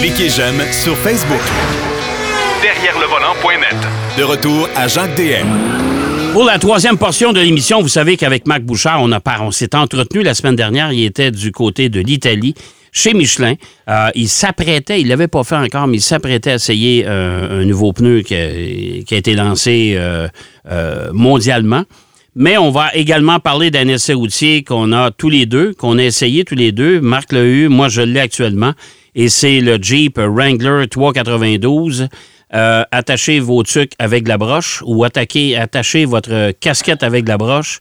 Cliquez j'aime sur Facebook. Derrière le volant.net. De retour à Jacques DM. Pour la troisième portion de l'émission, vous savez qu'avec Marc Bouchard, on, a par- on s'est entretenu la semaine dernière. Il était du côté de l'Italie, chez Michelin. Euh, il s'apprêtait, il l'avait pas fait encore, mais il s'apprêtait à essayer euh, un nouveau pneu qui a, qui a été lancé euh, euh, mondialement. Mais on va également parler d'un essai routier qu'on a tous les deux, qu'on a essayé tous les deux. Marc l'a eu, moi je l'ai actuellement. Et c'est le Jeep Wrangler 392. Euh, attachez vos trucs avec la broche ou attaquez, attachez votre casquette avec la broche.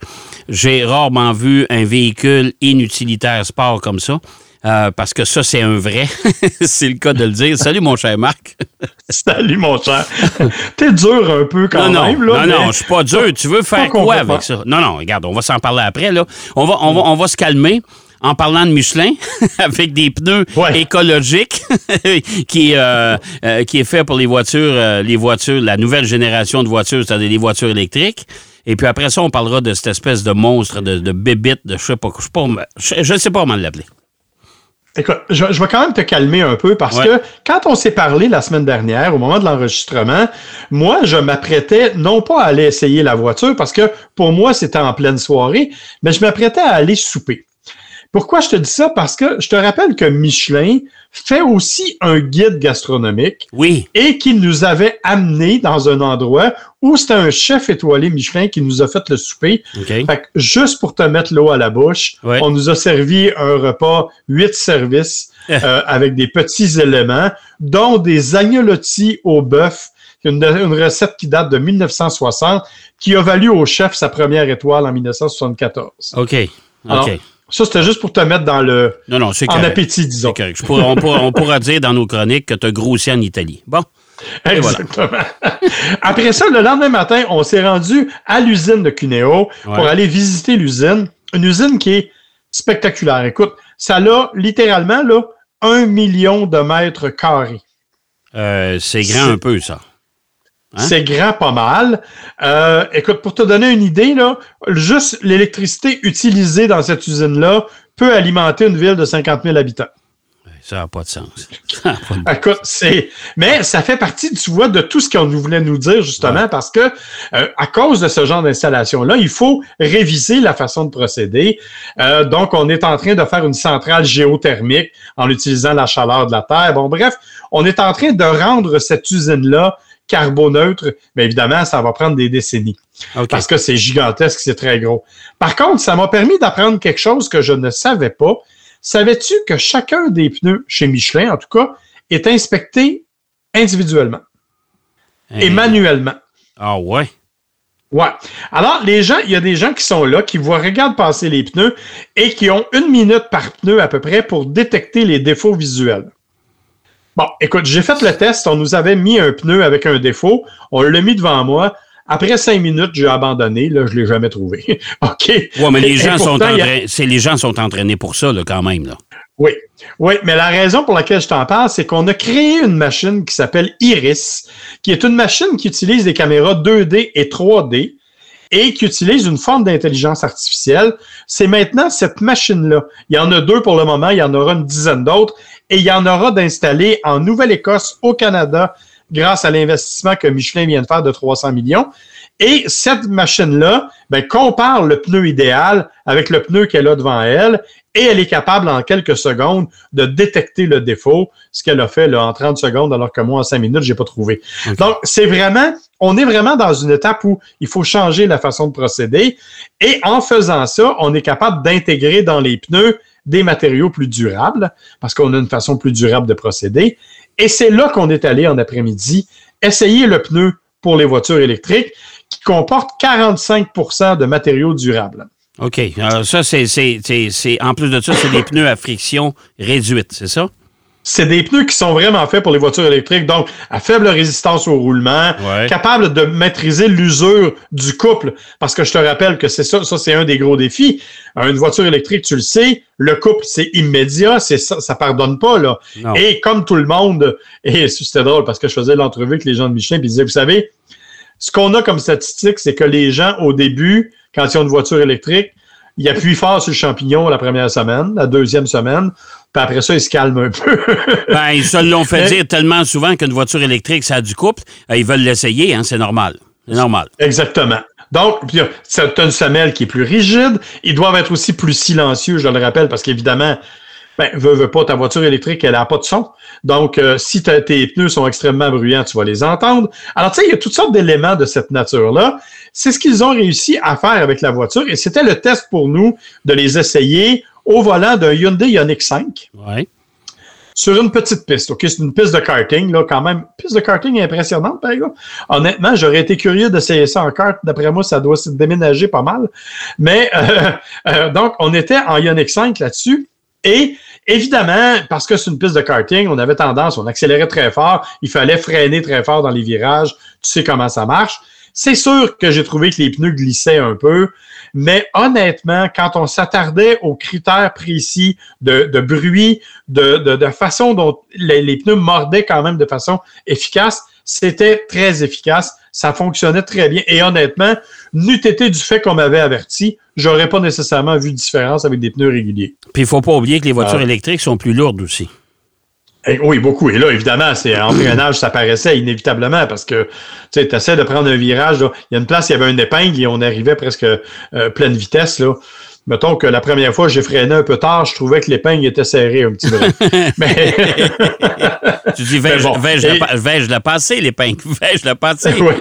J'ai rarement vu un véhicule inutilitaire sport comme ça. Euh, parce que ça, c'est un vrai. c'est le cas de le dire. Salut, mon cher Marc. Salut, mon cher. T'es dur un peu quand non, même. non, là, non, non, je suis pas dur. Tu veux faire quoi avec ça? Non, non, regarde, on va s'en parler après. Là. On, va, on, va, on va se calmer en parlant de Michelin avec des pneus Ouais. écologiques qui, euh, euh, qui est fait pour les voitures, euh, les voitures, la nouvelle génération de voitures, c'est-à-dire les voitures électriques. Et puis après ça, on parlera de cette espèce de monstre, de, de bébite, de je sais pas, je sais pas, je, je sais pas comment l'appeler. Écoute, je, je vais quand même te calmer un peu parce Ouais. que quand on s'est parlé la semaine dernière, au moment de l'enregistrement, moi, je m'apprêtais non pas à aller essayer la voiture parce que pour moi, c'était en pleine soirée, mais je m'apprêtais à aller souper. Pourquoi je te dis ça? Parce que je te rappelle que Michelin fait aussi un guide gastronomique Oui. et qu'il nous avait amené dans un endroit où c'était un chef étoilé Michelin qui nous a fait le souper. OK. Fait que juste pour te mettre l'eau à la bouche, Ouais. on nous a servi un repas huit services euh, avec des petits éléments, dont des agnolottis au bœuf, une, une recette qui date de 1960, qui a valu au chef sa première étoile en 1974. OK. OK. Alors, Ça, c'était juste pour te mettre dans le non, non, c'est en correct. appétit, disons. C'est correct. Je pourrais- on, pourra, on pourra dire dans nos chroniques que tu as grossi en Italie. Bon. Voilà. Exactement. Après ça, le lendemain matin, on s'est rendu à l'usine de Cuneo pour aller visiter l'usine. Une usine qui est spectaculaire. Écoute, ça a littéralement là, un million de mètres carrés. Euh, c'est grand un peu, ça. Hein? C'est grand pas mal. Euh, écoute, pour te donner une idée, là, juste l'électricité utilisée dans cette usine-là peut alimenter une ville de 50 000 habitants. Ça n'a pas de sens. Ça a pas de- Écoute, c'est. Mais ça fait partie, tu vois, de tout ce qu'on voulait nous dire, justement, parce que euh, à cause de ce genre d'installation-là, il faut réviser la façon de procéder. Euh, donc, on est en train de faire une centrale géothermique en utilisant la chaleur de la Terre. Bon, bref, on est en train de rendre cette usine-là carboneutre. Mais évidemment, ça va prendre des décennies parce que c'est gigantesque, c'est très gros. Par contre, ça m'a permis d'apprendre quelque chose que je ne savais pas. Savais-tu que chacun des pneus chez Michelin, en tout cas, est inspecté individuellement et Hein. manuellement? Ah ouais? Ouais. Alors, les gens, il y a des gens qui sont là, qui voient, regardent passer les pneus et qui ont une minute par pneu à peu près pour détecter les défauts visuels. Bon, écoute, j'ai fait le test. On nous avait mis un pneu avec un défaut. On l'a mis devant moi. Après cinq minutes, j'ai abandonné. Là, je l'ai jamais trouvé. OK. Ouais, mais les gens, sont pourtant, a- entraînés, les gens sont entraînés pour ça, là, quand même. Là. Oui, oui, mais la raison pour laquelle je t'en parle, c'est qu'on a créé une machine qui s'appelle Iris, qui est une machine qui utilise des caméras 2D et 3D et qui utilise une forme d'intelligence artificielle. C'est maintenant cette machine-là. Il y en a deux pour le moment, il y en aura une dizaine d'autres et il y en aura d'installés en Nouvelle-Écosse, au Canada, grâce à l'investissement que Michelin vient de faire de 300 millions. Et cette machine-là ben, compare le pneu idéal avec le pneu qu'elle a devant elle et elle est capable en quelques secondes de détecter le défaut, ce qu'elle a fait là, en 30 secondes, alors que moi, en 5 minutes, j'ai pas trouvé. Donc, c'est vraiment, on est vraiment dans une étape où il faut changer la façon de procéder. Et en faisant ça, on est capable d'intégrer dans les pneus des matériaux plus durables, parce qu'on a une façon plus durable de procéder. Et c'est là qu'on est allé en après-midi essayer le pneu pour les voitures électriques qui comporte 45% de matériaux durables. OK. Alors, ça, c'est, c'est, c'est, c'est- En plus de ça, c'est des pneus à friction réduite, c'est ça? C'est des pneus qui sont vraiment faits pour les voitures électriques, donc à faible résistance au roulement, Ouais. capable de maîtriser l'usure du couple. Parce que je te rappelle que c'est ça, ça c'est un des gros défis. Une voiture électrique, tu le sais, le couple c'est immédiat, c'est ça, ça pardonne pas là. Non. Et comme tout le monde, et c'était drôle parce que je faisais l'entrevue avec les gens de Michelin, puis ils disaient, vous savez, ce qu'on a comme statistique, c'est que les gens au début, quand ils ont une voiture électrique, il appuie fort sur le champignon la première semaine, la deuxième semaine, puis après ça, il se calme un peu. ben, ils se l'ont fait dire tellement souvent qu'une voiture électrique, ça a du couple. Euh, ils veulent l'essayer, hein, c'est normal. C'est normal. Exactement. Donc, tu as une semelle qui est plus rigide. Ils doivent être aussi plus silencieux, je le rappelle, parce qu'évidemment, ben, veux, veux pas, ta voiture électrique, elle n'a pas de son. Donc, euh, si tes pneus sont extrêmement bruyants, tu vas les entendre. Alors, tu sais, il y a toutes sortes d'éléments de cette nature-là. C'est ce qu'ils ont réussi à faire avec la voiture et c'était le test pour nous de les essayer au volant d'un Hyundai Ioniq 5. Ouais. Sur une petite piste, OK? C'est une piste de karting, là, quand même. Piste de karting impressionnante, par exemple. Honnêtement, j'aurais été curieux d'essayer ça en kart. D'après moi, ça doit se déménager pas mal. Mais, euh, euh, donc, on était en Ioniq 5 là-dessus. Et évidemment, parce que c'est une piste de karting, on avait tendance, on accélérait très fort, il fallait freiner très fort dans les virages. Tu sais comment ça marche. C'est sûr que j'ai trouvé que les pneus glissaient un peu, mais honnêtement, quand on s'attardait aux critères précis de, bruit, de, façon dont les, pneus mordaient quand même de façon efficace, c'était très efficace. Ça fonctionnait très bien. Et honnêtement, n'eût été du fait qu'on m'avait averti, j'aurais pas nécessairement vu de différence avec des pneus réguliers. Puis il faut pas oublier que les voitures ah. électriques sont plus lourdes aussi. Eh, oui, beaucoup. Et là, évidemment, c'est en freinage, ça paraissait inévitablement parce que tu essaies de prendre un virage. Il y a une place, il y avait une épingle et on arrivait presque euh, pleine vitesse. Là mettons que la première fois, j'ai freiné un peu tard, je trouvais que l'épingle était serrée un petit peu. Mais... tu dis, vais-je la, passer, l'épingle? Vais-je la passer? oui.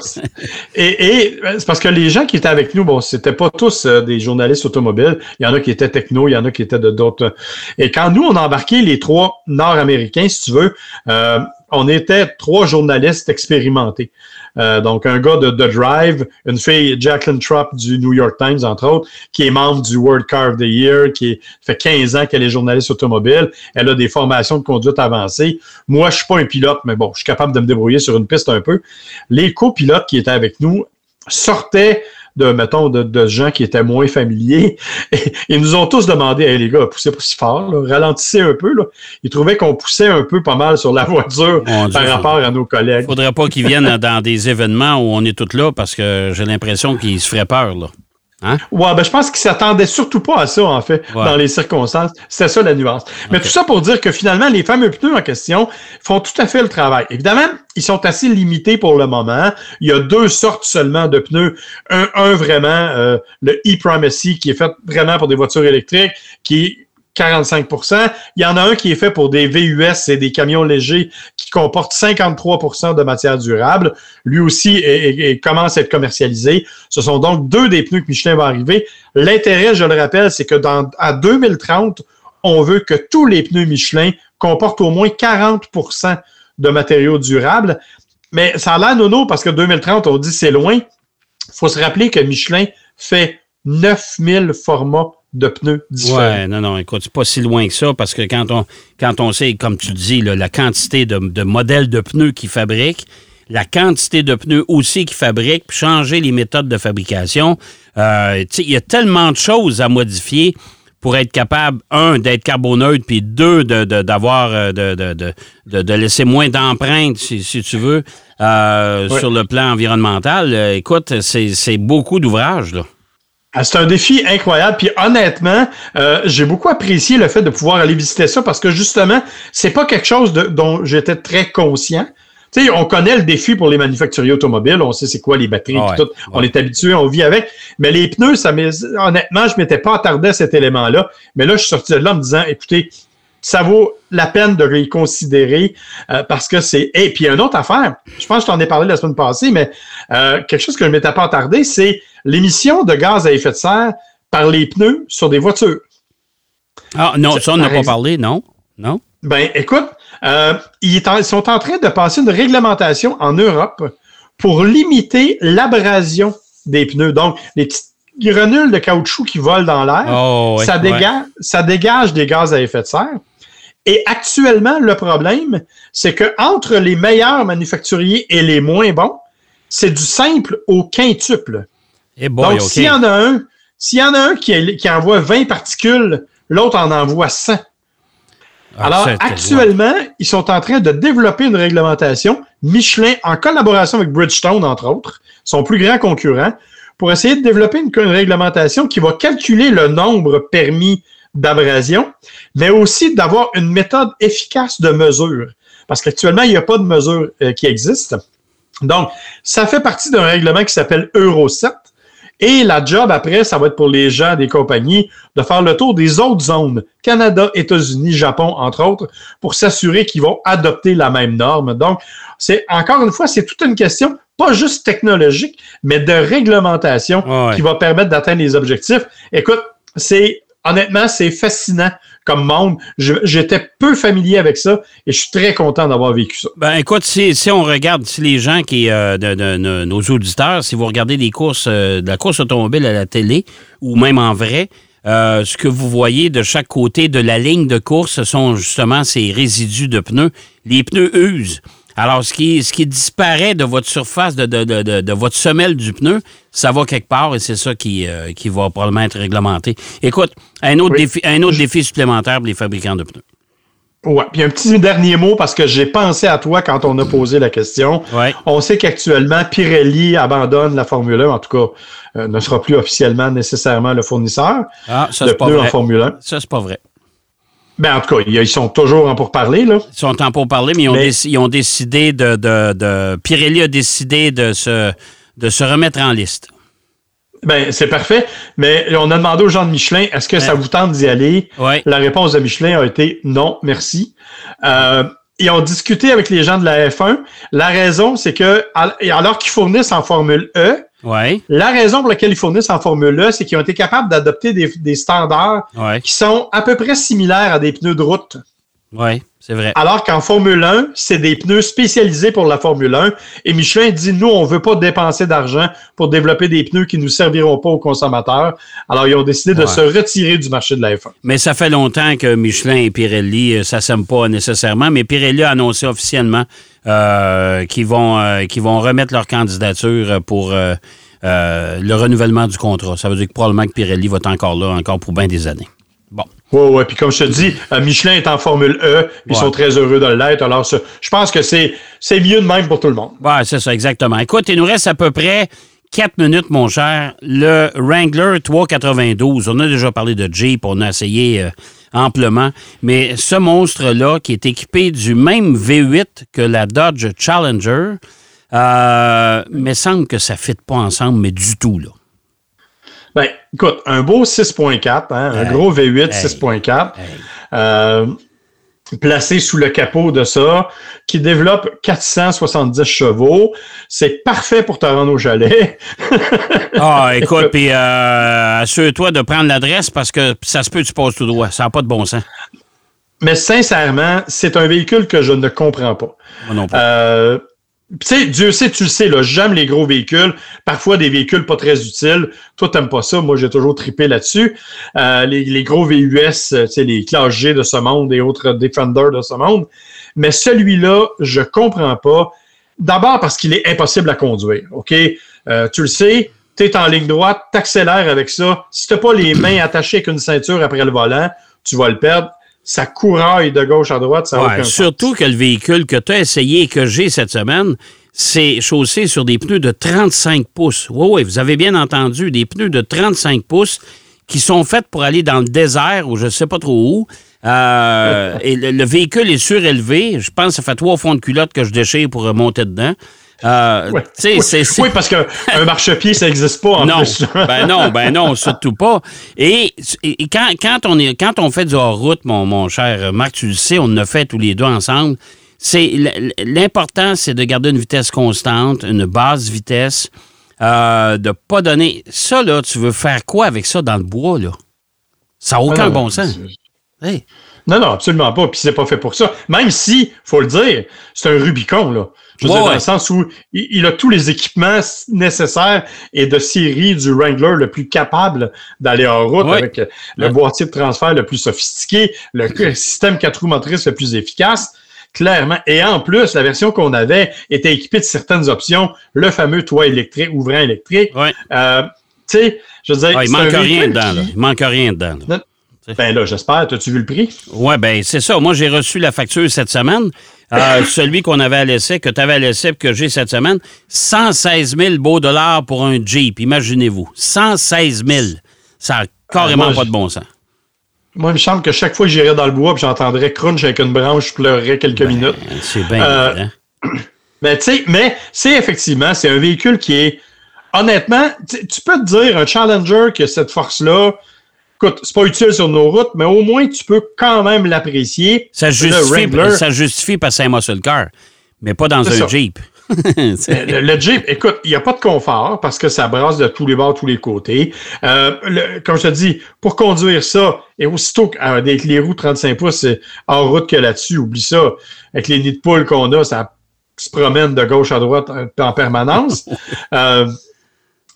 Et, c'est parce que les gens qui étaient avec nous, bon, c'était pas tous euh, des journalistes automobiles. Il y en a qui étaient techno, il y en a qui étaient de d'autres. Et quand nous, on a embarqué les trois Nord-Américains, si tu veux, euh, on était trois journalistes expérimentés. Euh, donc, un gars de The Drive, une fille, Jacqueline Trupp du New York Times, entre autres, qui est membre du World Car of the Year, qui fait 15 ans qu'elle est journaliste automobile. Elle a des formations de conduite avancées. Moi, je suis pas un pilote, mais bon, je suis capable de me débrouiller sur une piste un peu. Les copilotes qui étaient avec nous sortaient de, mettons, de, gens qui étaient moins familiers. Et, ils nous ont tous demandé, hey, les gars, poussez pas si fort, ralentissez un peu. Là. Ils trouvaient qu'on poussait un peu pas mal sur la voiture par rapport à nos collègues. Faudrait pas qu'ils viennent dans des événements où on est tous là parce que j'ai l'impression qu'ils se feraient peur. Là. Hein? Ouais, ben, je pense qu'ils s'attendaient surtout pas à ça, en fait, dans les circonstances. C'était ça la nuance. Mais tout ça pour dire que finalement, les fameux pneus en question font tout à fait le travail. Évidemment, ils sont assez limités pour le moment. Il y a deux sortes seulement de pneus. Un, un vraiment, euh, le e-Primacy, qui est fait vraiment pour des voitures électriques, qui 45% Il y en a un qui est fait pour des VUS et des camions légers qui comportent 53% de matière durable. Lui aussi commence à être commercialisé. Ce sont donc deux des pneus que Michelin va arriver. L'intérêt, je le rappelle, c'est que dans, à 2030, on veut que tous les pneus Michelin comportent au moins 40% de matériaux durables. Mais ça a l'air nono parce que 2030, on dit c'est loin. Il faut se rappeler que Michelin fait 9000 formats de pneus différents. Ouais, non, non, écoute, c'est pas si loin que ça parce que quand on, quand on sait, comme tu dis, la quantité de, modèles de pneus qu'ils fabriquent, la quantité de pneus aussi qu'ils fabriquent, puis changer les méthodes de fabrication, euh, il y a tellement de choses à modifier pour être capable, un, d'être carboneutre, puis deux, d'avoir, euh, de, de, de, de, laisser moins d'empreintes, si, si, tu veux, euh, sur le plan environnemental. écoute, c'est beaucoup d'ouvrages, là. Ah, c'est un défi incroyable. Puis honnêtement, euh, j'ai beaucoup apprécié le fait de pouvoir aller visiter ça parce que justement, c'est pas quelque chose de, dont j'étais très conscient. Tu sais, on connaît le défi pour les manufacturiers automobiles, on sait c'est quoi les batteries, tout, on est habitué, on vit avec. Mais les pneus, ça honnêtement, je m'étais pas attardé à cet élément-là. Mais là, je suis sorti de là en me disant, écoutez, ça vaut la peine de réconsidérer euh, parce que c'est. Et puis, une autre affaire, je pense que je t'en ai parlé la semaine passée, mais euh, quelque chose que je ne m'étais pas attardé, c'est l'émission de gaz à effet de serre par les pneus sur des voitures. Ah non, ça, on n'a pas parlé, non? Non? Ben, écoute, euh, ils, sont en train de passer une réglementation en Europe pour limiter l'abrasion des pneus. Donc, les petites granules de caoutchouc qui volent dans l'air, oh, ça, dégage, ça dégage des gaz à effet de serre. Et actuellement, le problème, c'est que entre les meilleurs manufacturiers et les moins bons, c'est du simple au quintuple. Eh Donc, s'il y en a un, s'il y en a un qui, qui envoie 20 particules, l'autre en envoie 100. Ah, Alors, actuellement, ils sont en train de développer une réglementation. Michelin, en collaboration avec Bridgestone, entre autres, son plus grand concurrent, pour essayer de développer une, une réglementation qui va calculer le nombre permis d'abrasion, mais aussi d'avoir une méthode efficace de mesure. Parce qu'actuellement, il n'y a pas de mesure euh, qui existe. Donc, ça fait partie d'un règlement qui s'appelle Euro 7. Et la job après, ça va être pour les gens des compagnies de faire le tour des autres zones, Canada, États-Unis, Japon, entre autres, pour s'assurer qu'ils vont adopter la même norme. Donc, c'est encore une fois, c'est toute une question, pas juste technologique, mais de réglementation Ah ouais. qui va permettre d'atteindre les objectifs. Écoute, c'est honnêtement, c'est fascinant comme monde. J'étais peu familier avec ça et je suis très content d'avoir vécu ça. Ben, écoute, si, on regarde, les gens qui, euh, nos auditeurs, si vous regardez des courses, euh, de la course automobile à la télé ou même en vrai, euh, ce que vous voyez de chaque côté de la ligne de course, ce sont justement ces résidus de pneus. Les pneus usent. Alors, ce qui, ce qui disparaît de votre surface, de, de, de, de- de votre semelle du pneu, ça va quelque part et c'est ça qui, euh, qui va probablement être réglementé. Écoute, un autre, Oui. défi, un autre défi supplémentaire pour les fabricants de pneus. Ouais. Puis un petit dernier mot parce que j'ai pensé à toi quand on a posé la question. Ouais. On sait qu'actuellement, Pirelli abandonne la Formule 1, en tout cas, euh, ne sera plus officiellement nécessairement le fournisseur Ah, ça, de pneus en. Formule 1. Ça, c'est pas vrai. Ben, en tout cas, ils sont toujours en pourparlers, là. Ils sont en pour parler, mais ils ont, Mais- déc- ils ont décidé de, de, de- Pirelli a décidé de se, de se remettre en liste. Ben, c'est parfait. Mais on a demandé aux gens de Michelin, est-ce que ça vous tente d'y aller? Ouais. La réponse de Michelin a été non, merci. Euh, ils ont discuté avec les gens de la F1. La raison, c'est que, al- alors qu'ils fournissent en Formule E, Ouais. la raison pour laquelle ils fournissent en Formule E, c'est qu'ils ont été capables d'adopter des, des standards Ouais. qui sont à peu près similaires à des pneus de route. Ouais. C'est vrai. Alors qu'en Formule 1, c'est des pneus spécialisés pour la Formule 1. Et Michelin dit, nous, on veut pas dépenser d'argent pour développer des pneus qui nous serviront pas aux consommateurs. Alors, ils ont décidé de se retirer du marché de la F1. Mais ça fait longtemps que Michelin et Pirelli, euh, ça s'aime pas nécessairement, mais Pirelli a annoncé officiellement euh, qu'ils vont, euh, qu'ils vont remettre leur candidature pour euh, euh, le renouvellement du contrat. Ça veut dire que probablement que Pirelli va être encore là, encore pour bien des années. Ouais, ouais. Puis comme je te dis, euh, Michelin est en Formule E. Ils Ouais. sont très heureux de l'être. Alors, je pense que c'est, mieux de même pour tout le monde. Ouais, c'est ça, exactement. Écoute, il nous reste à peu près 4 minutes, mon cher. Le Wrangler 392, on a déjà parlé de Jeep, on a essayé euh, amplement, mais ce monstre-là, qui est équipé du même V8 que la Dodge Challenger, euh, mais semble que ça ne fit pas ensemble, mais du tout, là. Ben, écoute, un beau 6.4, hein, un gros V8 hey, 6.4, hey. euh, placé sous le capot de ça, qui développe 470 chevaux. C'est parfait pour te rendre au chalet. Ah, écoute, puis euh, assure-toi de prendre l'adresse parce que ça se peut que tu passes tout droit. Ça n'a pas de bon sens. Mais sincèrement, c'est un véhicule que je ne comprends pas. Moi non plus. Euh, sais, Dieu sait, tu le sais, là, j'aime les gros véhicules, parfois des véhicules pas très utiles. Toi, t'aimes pas ça, moi j'ai toujours tripé là-dessus. Euh, les, les gros VUS, euh, tu les classes G de ce monde et autres Defender de ce monde. Mais celui-là, je comprends pas. D'abord parce qu'il est impossible à conduire, OK? Euh, tu le sais, tu es en ligne droite, t'accélères avec ça. Si t'as pas les mains attachées avec une ceinture après le volant, tu vas le perdre. Ça couraille de gauche à droite, ça Ouais, sens. surtout que le véhicule que tu as essayé et que j'ai cette semaine, c'est chaussé sur des pneus de 35 pouces. Oui, oui, vous avez bien entendu, des pneus de 35 pouces qui sont faits pour aller dans le désert ou je ne sais pas trop où. Euh, et le, le véhicule est surélevé. Je pense que ça fait trois fonds de culotte que je déchire pour remonter dedans. Euh, oui, parce qu'un marchepied, ça n'existe pas en non, plus. ben non, ben non, surtout pas. Et, et quand, quand on est, quand on fait du hors-route, mon, mon cher Marc, tu le sais, on l'a fait tous les deux ensemble. C'est l'important, c'est de garder une vitesse constante, une basse vitesse, euh, de pas donner. Ça là, tu veux faire quoi avec ça dans le bois là? Ça n'a aucun Ah non, bon sens. Hey. Non, non, absolument pas. Puis c'est pas fait pour ça. Même si, faut le dire, c'est un Rubicon, là. Je veux Ouais, dire, dans le sens où il, il a tous les équipements nécessaires et de série du Wrangler le plus capable d'aller en route Ouais. avec le boîtier de transfert le plus sophistiqué, le système quatre roues motrices le plus efficace. Clairement. Et en plus, la version qu'on avait était équipée de certaines options, le fameux toit électrique, ouvrant électrique. Ouais. Euh, tu sais, je veux dire, Ah, il manque rien dedans. Il manque rien dedans. là. Tu Ben là, j'espère. T'as-tu vu le prix? Oui, ben c'est ça. Moi, j'ai reçu la facture cette semaine. Euh, celui qu'on avait à l'essai, que tu avais à l'essai, que j'ai cette semaine, 116 000 beaux dollars pour un Jeep. Imaginez-vous. 116 000. Ça n'a carrément Euh, moi, pas de bon sens. Moi, il me semble que chaque fois que j'irais dans le bois et j'entendrais crunch avec une branche, je pleurerais quelques minutes. C'est bien Euh, évident. Mais tu sais, mais c'est effectivement, c'est un véhicule qui est, honnêtement, tu tu peux te dire, un Challenger qui a cette force-là, écoute, c'est pas utile sur nos routes, mais au moins tu peux quand même l'apprécier. Ça justifie, ça justifie parce que c'est un muscle car, mais pas dans un ça. Jeep. Le, le Jeep, écoute, il n'y a pas de confort parce que ça brasse de tous les bords, tous les côtés. Euh, le- comme je te dis, pour conduire ça, et aussitôt qu'avec les roues 35 pouces, c'est hors route que là-dessus, oublie ça. Avec les nids de poule qu'on a, ça se promène de gauche à droite en, en permanence. Euh,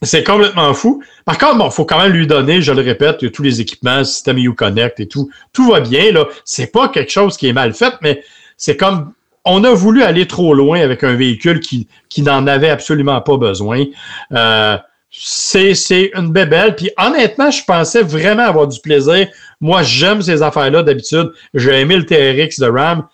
c'est complètement fou. Par contre, bon, faut quand même lui donner, je le répète, tous les équipements, système Uconnect et tout. Tout va bien, là. C'est pas quelque chose qui est mal fait, mais c'est comme on a voulu aller trop loin avec un véhicule qui, qui n'en avait absolument pas besoin. Euh, c'est c'est une bébelle. Puis honnêtement, je pensais vraiment avoir du plaisir. Moi, j'aime ces affaires-là d'habitude. J'ai aimé le TRX de Ram.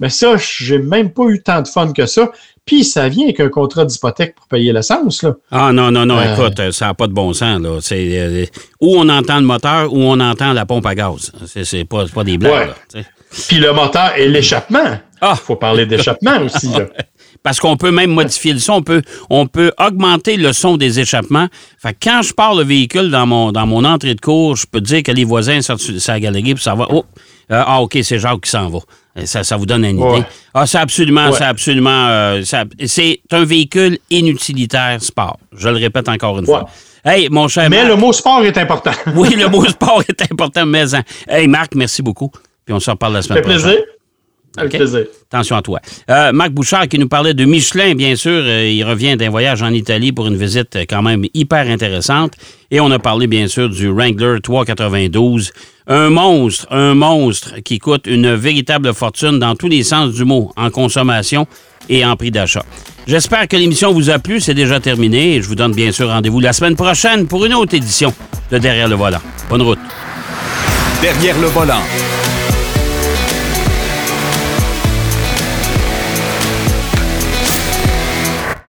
Mais ça, j'ai même pas eu tant de fun que ça. Puis ça vient avec un contrat d'hypothèque pour payer l'essence. Là. Ah non, non, non, Euh. écoute, ça n'a pas de bon sens. Là. C'est, euh, où on entend le moteur, ou on entend la pompe à gaz. C'est, c'est pas, c'est pas des blagues. Ouais. Puis le moteur et l'échappement. Ah! faut parler d'échappement aussi. Là. Parce qu'on peut même modifier le son, on peut, on peut augmenter le son des échappements. Fait que quand je pars le véhicule dans mon, dans mon entrée de cours, je peux dire que les voisins sortent sur la galerie puis ça va. Oh, euh, ah, OK, c'est Jacques qui s'en va. Euh, Ça, ça vous donne une idée. Ouais. Ah, c'est absolument, Ouais. c'est absolument. euh, c'est un véhicule inutilitaire sport. Je le répète encore une Ouais. fois. Hey, mon cher. Mais Marc- le mot sport est important. Oui, le mot sport est important, mais. en- Hey, Marc, merci beaucoup. Puis on se reparle la semaine prochaine. plaisir. Avec plaisir. Attention à toi. Euh, Marc Bouchard qui nous parlait de Michelin, bien sûr. euh, il revient d'un voyage en Italie pour une visite euh, quand même hyper intéressante. Et on a parlé, bien sûr, du Wrangler 392. Un monstre, un monstre qui coûte une véritable fortune dans tous les sens du mot, en consommation et en prix d'achat. J'espère que l'émission vous a plu. C'est déjà terminé. Et je vous donne bien sûr rendez-vous la semaine prochaine pour une autre édition de Derrière le volant. Bonne route. Derrière le volant.